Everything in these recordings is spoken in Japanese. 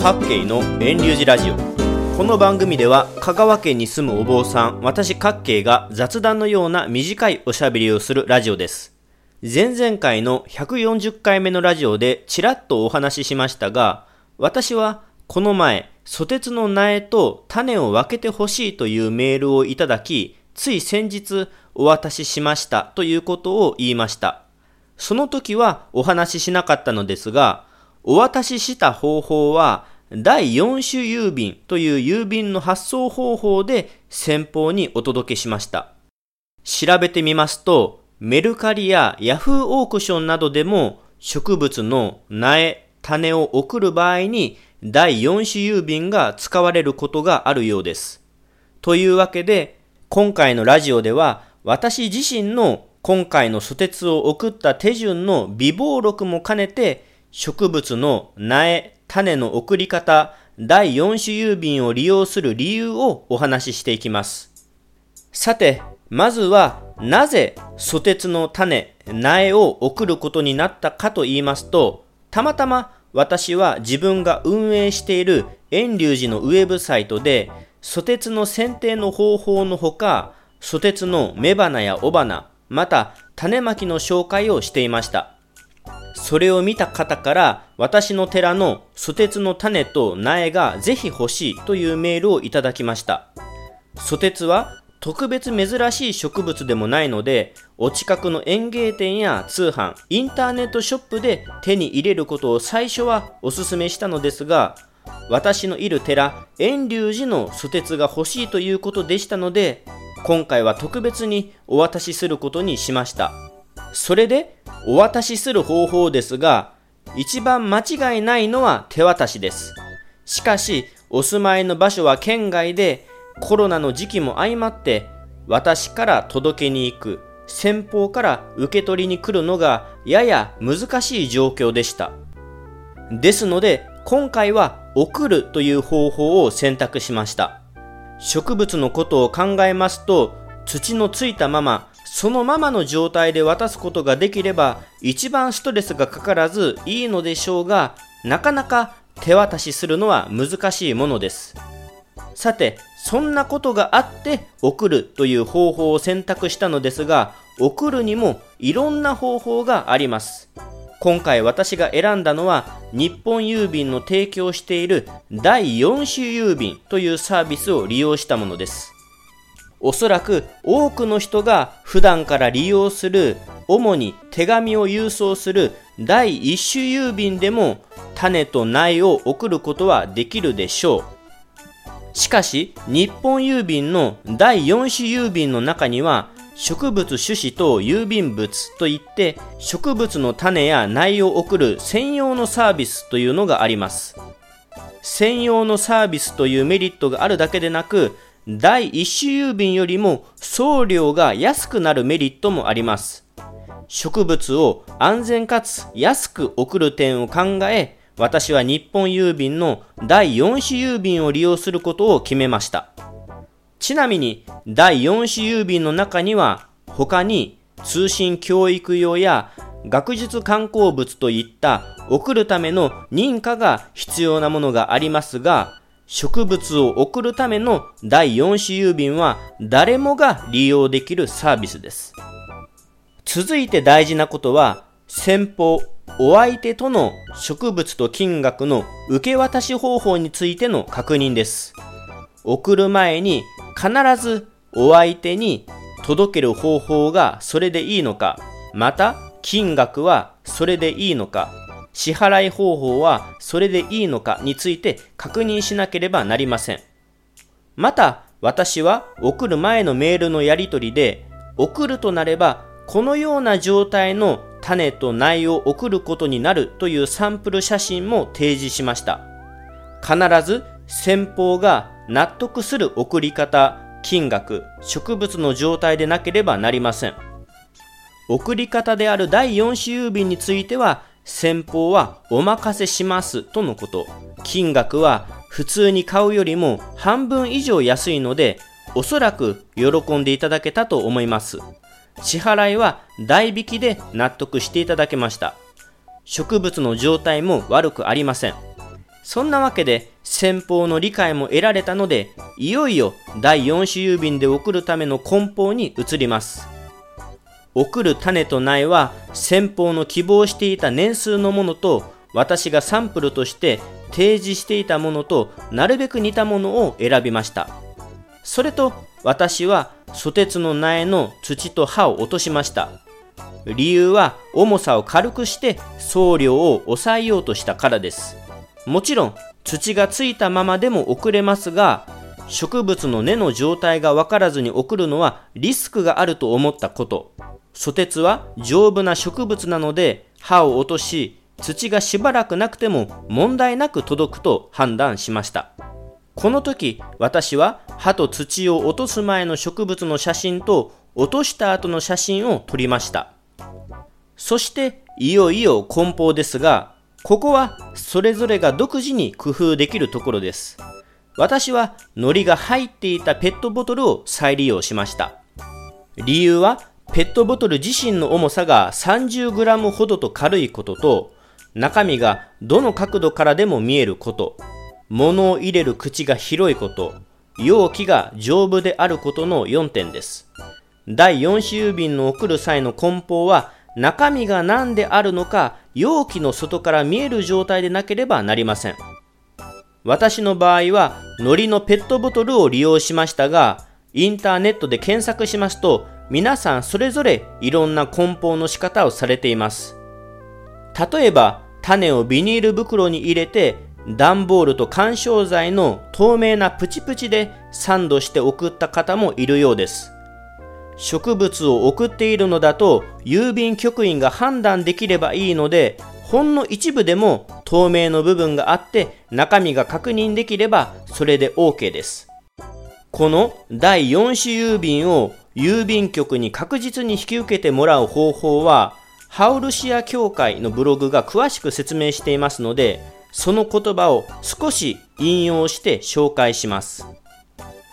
各慶の遠流寺ラジオ。この番組では香川県に住むお坊さん私各慶が雑談のような短いおしゃべりをするラジオです。前々回の140回目のラジオでちらっとお話ししましたが私はこの前ソテツの苗と種を分けてほしいというメールをいただきつい先日お渡ししましたということを言いました。その時はお話ししなかったのですがお渡しした方法は第4種郵便という郵便の発送方法で先方にお届けしました。調べてみますと、メルカリやヤフーオークションなどでも植物の苗、種を送る場合に第4種郵便が使われることがあるようです。というわけで、今回のラジオでは私自身の今回のソテツを送った手順の微暴録も兼ねて植物の苗、種の送り方、第4種郵便を利用する理由をお話ししていきます。さて、まずはなぜソテツの種、苗を送ることになったかと言いますと、たまたま私は自分が運営している遠隆寺のウェブサイトで、ソテツの剪定の方法のほか、ソテツの雌花や雄花、また種まきの紹介をしていました。それを見た方から私の寺のソテツの種と苗がぜひ欲しいというメールをいただきました。ソテツは特別珍しい植物でもないので、お近くの園芸店や通販、インターネットショップで手に入れることを最初はお勧めしたのですが、私のいる寺、遠隆寺のソテツが欲しいということでしたので、今回は特別にお渡しすることにしました。それでお渡しする方法ですが、一番間違いないのは手渡しです。しかし、お住まいの場所は県外で、コロナの時期も相まって、私から届けに行く、先方から受け取りに来るのがやや難しい状況でした。ですので、今回は送るという方法を選択しました。植物のことを考えますと、土のついたままそのままの状態で渡すことができれば一番ストレスがかからずいいのでしょうがなかなか手渡しするのは難しいものです。さてそんなことがあって送るという方法を選択したのですが送るにもいろんな方法があります。今回私が選んだのは日本郵便の提供している第4種郵便というサービスを利用したものです。おそらく多くの人が普段から利用する主に手紙を郵送する第一種郵便でも種と苗を送ることはできるでしょう。しかし日本郵便の第4種郵便の中には植物種子と郵便物といって植物の種や苗を送る専用のサービスというのがあります。専用のサービスというメリットがあるだけでなく第1種郵便よりも送料が安くなるメリットもあります。植物を安全かつ安く送る点を考え、私は日本郵便の第4種郵便を利用することを決めました。ちなみに第4種郵便の中には他に通信教育用や学術観光物といった送るための認可が必要なものがありますが、植物を送るための第4種郵便は誰もが利用できるサービスです。続いて大事なことは、先方、お相手との植物と金額の受け渡し方法についての確認です。送る前に必ずお相手に届ける方法がそれでいいのか、また金額はそれでいいのか、支払い方法はそれでいいのかについて確認しなければなりません。また、私は送る前のメールのやり取りで、送るとなれば、このような状態の種と苗を送ることになるというサンプル写真も提示しました。必ず先方が納得する送り方、金額、植物の状態でなければなりません。送り方である第4種郵便については先方はお任せしますとのこと。金額は普通に買うよりも半分以上安いので、おそらく喜んでいただけたと思います。支払いは代引きで納得していただけました。植物の状態も悪くありません。そんなわけで先方の理解も得られたので、いよいよ第4種郵便で送るための梱包に移ります。送る種と苗は先方の希望していた年数のものと私がサンプルとして提示していたものとなるべく似たものを選びました。それと私はソテツの苗の土と葉を落としました。理由は重さを軽くして送料を抑えようとしたからです。もちろん土がついたままでも送れますが、植物の根の状態がわからずに送るのはリスクがあると思ったこと。ソテツは丈夫な植物なので葉を落とし、土がしばらくなくても問題なく届くと判断しました。この時、私は葉と土を落とす前の植物の写真と落とした後の写真を撮りました。そして、いよいよ梱包ですが、ここはそれぞれが独自に工夫できるところです。私は海苔が入っていたペットボトルを再利用しました。理由はペットボトル自身の重さが 30g ほどと軽いことと中身がどの角度からでも見えること、物を入れる口が広いこと、容器が丈夫であることの4点です。第4種郵便の送る際の梱包は中身が何であるのか容器の外から見える状態でなければなりません。私の場合は海苔のペットボトルを利用しましたが、インターネットで検索しますと皆さんそれぞれいろんな梱包の仕方をされています。例えば種をビニール袋に入れて段ボールと緩衝材の透明なプチプチでサンドして送った方もいるようです。植物を送っているのだと郵便局員が判断できればいいのでほんの一部でも透明の部分があって中身が確認できればそれで OK です。この第4種郵便を郵便局に確実に引き受けてもらう方法はハウルシア協会のブログが詳しく説明していますのでその言葉を少し引用して紹介します。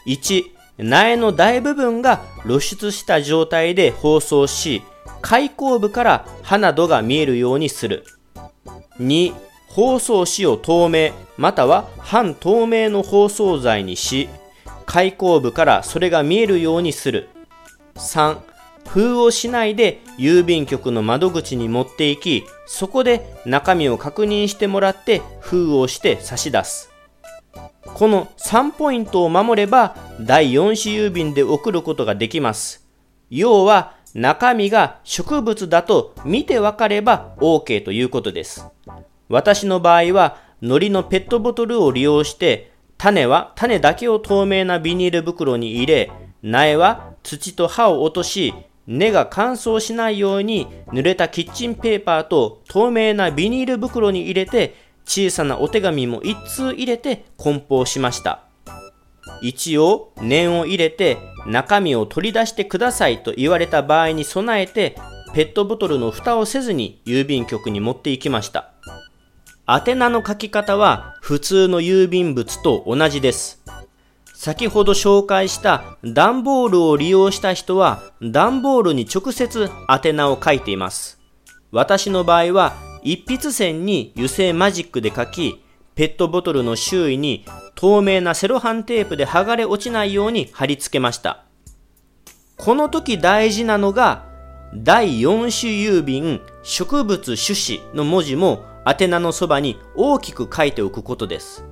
1苗の大部分が露出した状態で包装し、開口部から葉などが見えるようにする。2、包装紙を透明、または半透明の包装材にし、開口部からそれが見えるようにする。3、封をしないで郵便局の窓口に持っていき、そこで中身を確認してもらって封をして差し出す。この3ポイントを守れば第4種郵便で送ることができます。要は中身が植物だと見てわかれば OK ということです。私の場合は海苔のペットボトルを利用して種は種だけを透明なビニール袋に入れ苗は土と葉を落とし根が乾燥しないように濡れたキッチンペーパーと透明なビニール袋に入れて小さなお手紙も一通入れて梱包しました。一応念を入れて中身を取り出してくださいと言われた場合に備えてペットボトルの蓋をせずに郵便局に持って行きました。宛名の書き方は普通の郵便物と同じです。先ほど紹介した段ボールを利用した人は段ボールに直接宛名を書いています。私の場合は一筆線に油性マジックで書き、ペットボトルの周囲に透明なセロハンテープで剥がれ落ちないように貼り付けました。この時大事なのが、第4種郵便植物種子の文字も宛名のそばに大きく書いておくことです。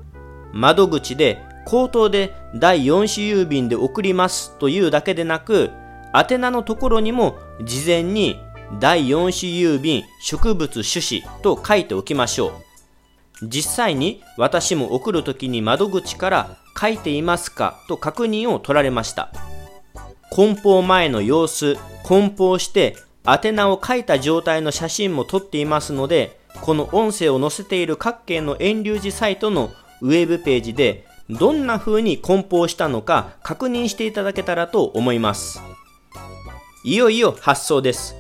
窓口で口頭で第4種郵便で送りますというだけでなく、宛名のところにも事前に第4種郵便植物種子と書いておきましょう。実際に私も送るときに窓口から書いていますかと確認を取られました。梱包前の様子、梱包して宛名を書いた状態の写真も撮っていますので、この音声を載せている各県の遠流寺サイトのウェブページでどんな風に梱包したのか確認していただけたらと思います。いよいよ発送です。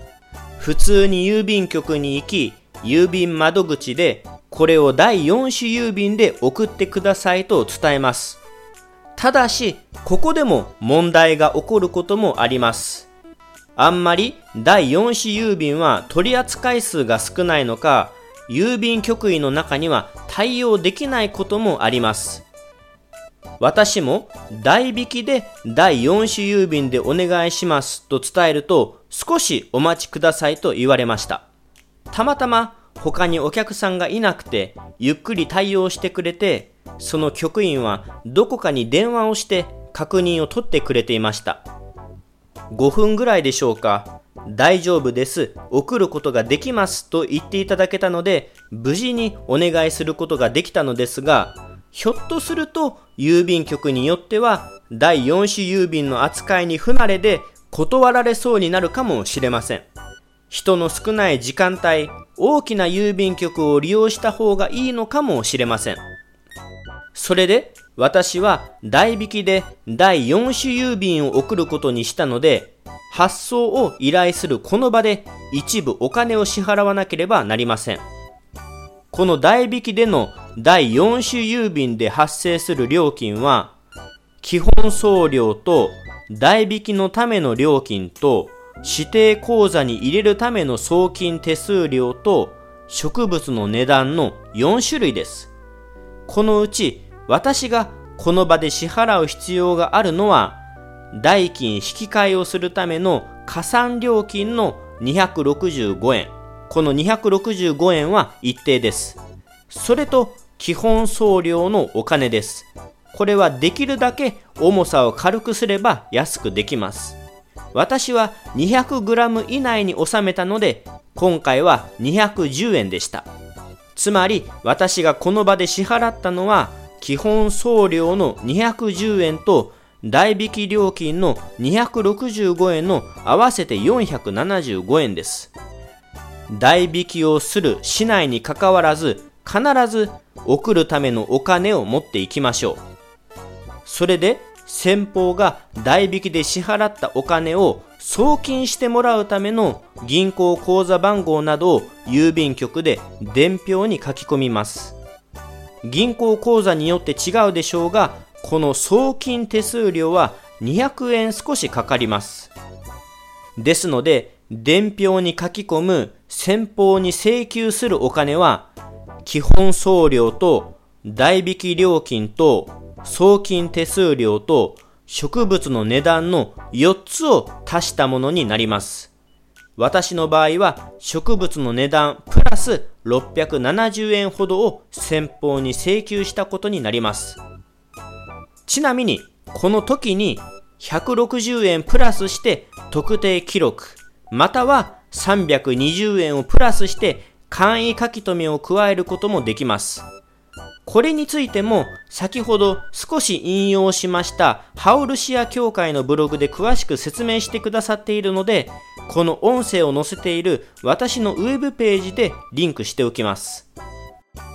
普通に郵便局に行き、郵便窓口でこれを第4種郵便で送ってくださいと伝えます。ただし、ここでも問題が起こることもあります。あんまり第4種郵便は取り扱い数が少ないのか、郵便局員の中には対応できないこともあります。私も代引きで第4種郵便でお願いしますと伝えると少しお待ちくださいと言われました。たまたま他にお客さんがいなくてゆっくり対応してくれてその局員はどこかに電話をして確認を取ってくれていました。5分ぐらいでしょうか。大丈夫です。送ることができますと言っていただけたので、無事にお願いすることができたのですが、ひょっとすると郵便局によっては第4種郵便の扱いに不慣れで断られそうになるかもしれません。人の少ない時間帯、大きな郵便局を利用した方がいいのかもしれません。それで私は代引きで第4種郵便を送ることにしたので、発送を依頼するこの場で一部お金を支払わなければなりません。この代引きでの第4種郵便で発生する料金は、基本送料と代引きのための料金と指定口座に入れるための送金手数料と植物の値段の4種類です。このうち私がこの場で支払う必要があるのは代金引き換えをするための加算料金の265円この265円は一定です。それと基本送料のお金です。これはできるだけ重さを軽くすれば安くできます。私は 200g 以内に収めたので、今回は210円でした。つまり私がこの場で支払ったのは基本送料の210円と代引き料金の265円の合わせて475円です。代引きをする市内にかかわらず必ず送るためのお金を持っていきましょう。それで先方が代引きで支払ったお金を送金してもらうための銀行口座番号などを郵便局で伝票に書き込みます。銀行口座によって違うでしょうが、この送金手数料は200円少しかかります。ですので、伝票に書き込む先方に請求するお金は、基本送料と代引き料金と送金手数料と植物の値段の4つを足したものになります。私の場合は植物の値段プラス670円ほどを先方に請求したことになります。ちなみに、この時に160円プラスして特定記録、または320円をプラスして簡易書き留めを加えることもできます。これについても先ほど少し引用しましたハウルシア協会のブログで詳しく説明してくださっているのでこの音声を載せている私のウェブページでリンクしておきます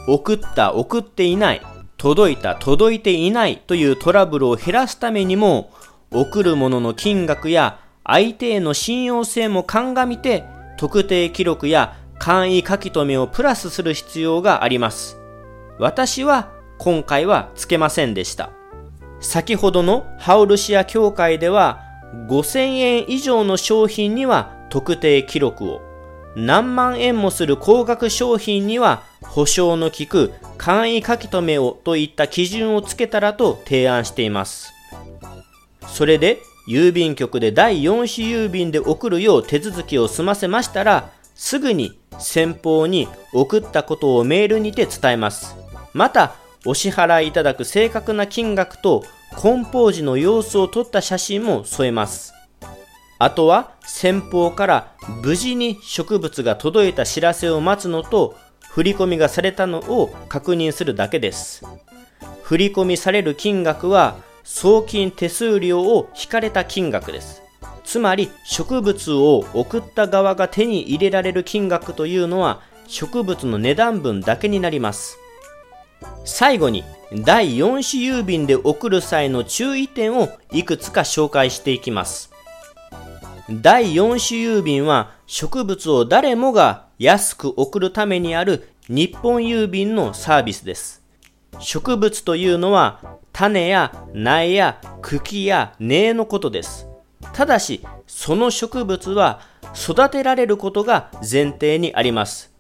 送った送っていない届いた届いていないというトラブルを減らすためにも送るものの金額や相手への信用性も鑑みて特定記録や簡易書き留めをプラスする必要があります私は今回はつけませんでした。先ほどのハウルシア協会では5000円以上の商品には特定記録を、何万円もする高額商品には保証の効く簡易書き留めをといった基準をつけたらと提案しています。それで郵便局で第4種郵便で送るよう手続きを済ませましたら、すぐに先方に送ったことをメールにて伝えます。またお支払いいただく正確な金額と梱包時の様子を撮った写真も添えますあとは先方から無事に植物が届いた知らせを待つのと振り込みがされたのを確認するだけです。振り込みされる金額は送金手数料を引かれた金額です。つまり植物を送った側が手に入れられる金額というのは植物の値段分だけになります。最後に第4種郵便で送る際の注意点をいくつか紹介していきます。第4種郵便は植物を誰もが安く送るためにある日本郵便のサービスです。植物というのは種や苗や茎や根のことです。ただし、その植物は育てられることが前提にあります。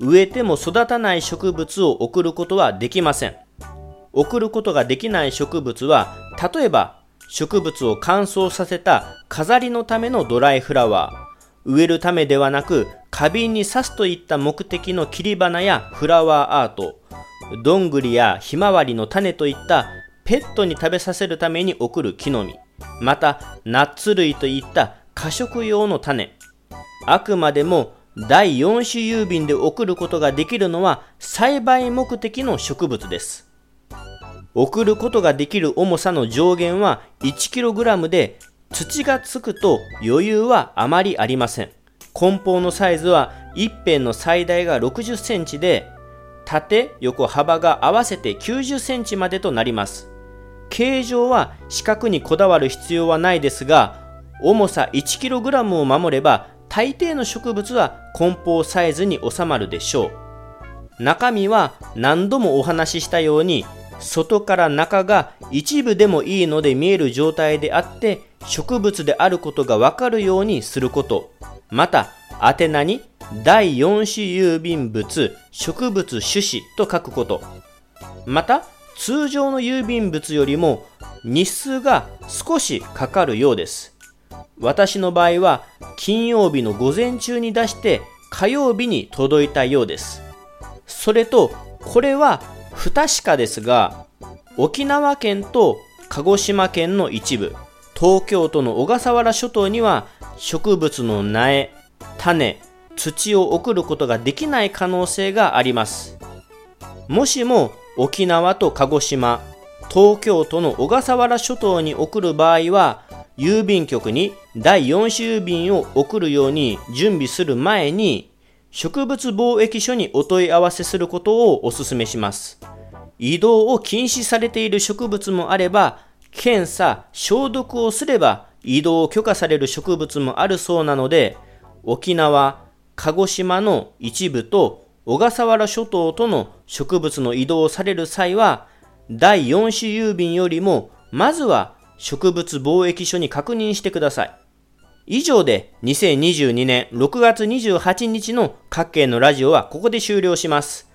植えても育たない植物を送ることはできません。送ることができない植物は、例えば植物を乾燥させた飾りのためのドライフラワー、植えるためではなく花瓶に刺すといった目的の切り花やフラワーアート、どんぐりやひまわりの種といったペットに食べさせるために送る木の実、またナッツ類といった過食用の種、あくまでも第4種郵便で送ることができるのは栽培目的の植物です。送ることができる重さの上限は 1kg で土がつくと余裕はあまりありません。梱包のサイズは一辺の最大が60センチで縦横幅が合わせて90センチまでとなります。形状は四角にこだわる必要はないですが重さ 1kg を守れば大抵の植物は梱包サイズに収まるでしょう。中身は何度もお話ししたように外から中が一部でもいいので見える状態であって植物であることがわかるようにすること。また宛名に第4種郵便物植物種子と書くこと。また通常の郵便物よりも日数が少しかかるようです。私の場合は金曜日の午前中に出して火曜日に届いたようです。それとこれは不確かですが、沖縄県と鹿児島県の一部、東京都の小笠原諸島には植物の苗、種、土を送ることができない可能性があります。もしも沖縄と鹿児島、東京都の小笠原諸島に送る場合は、郵便局に第4種郵便を送るように準備する前に、植物貿易所にお問い合わせすることをお勧めします。移動を禁止されている植物もあれば、検査、消毒をすれば移動を許可される植物もあるそうなので、沖縄、鹿児島の一部と小笠原諸島との植物の移動をされる際は、第4種郵便よりも、まずは植物貿易所に確認してください。以上で2022年6月28日の各県のラジオはここで終了します。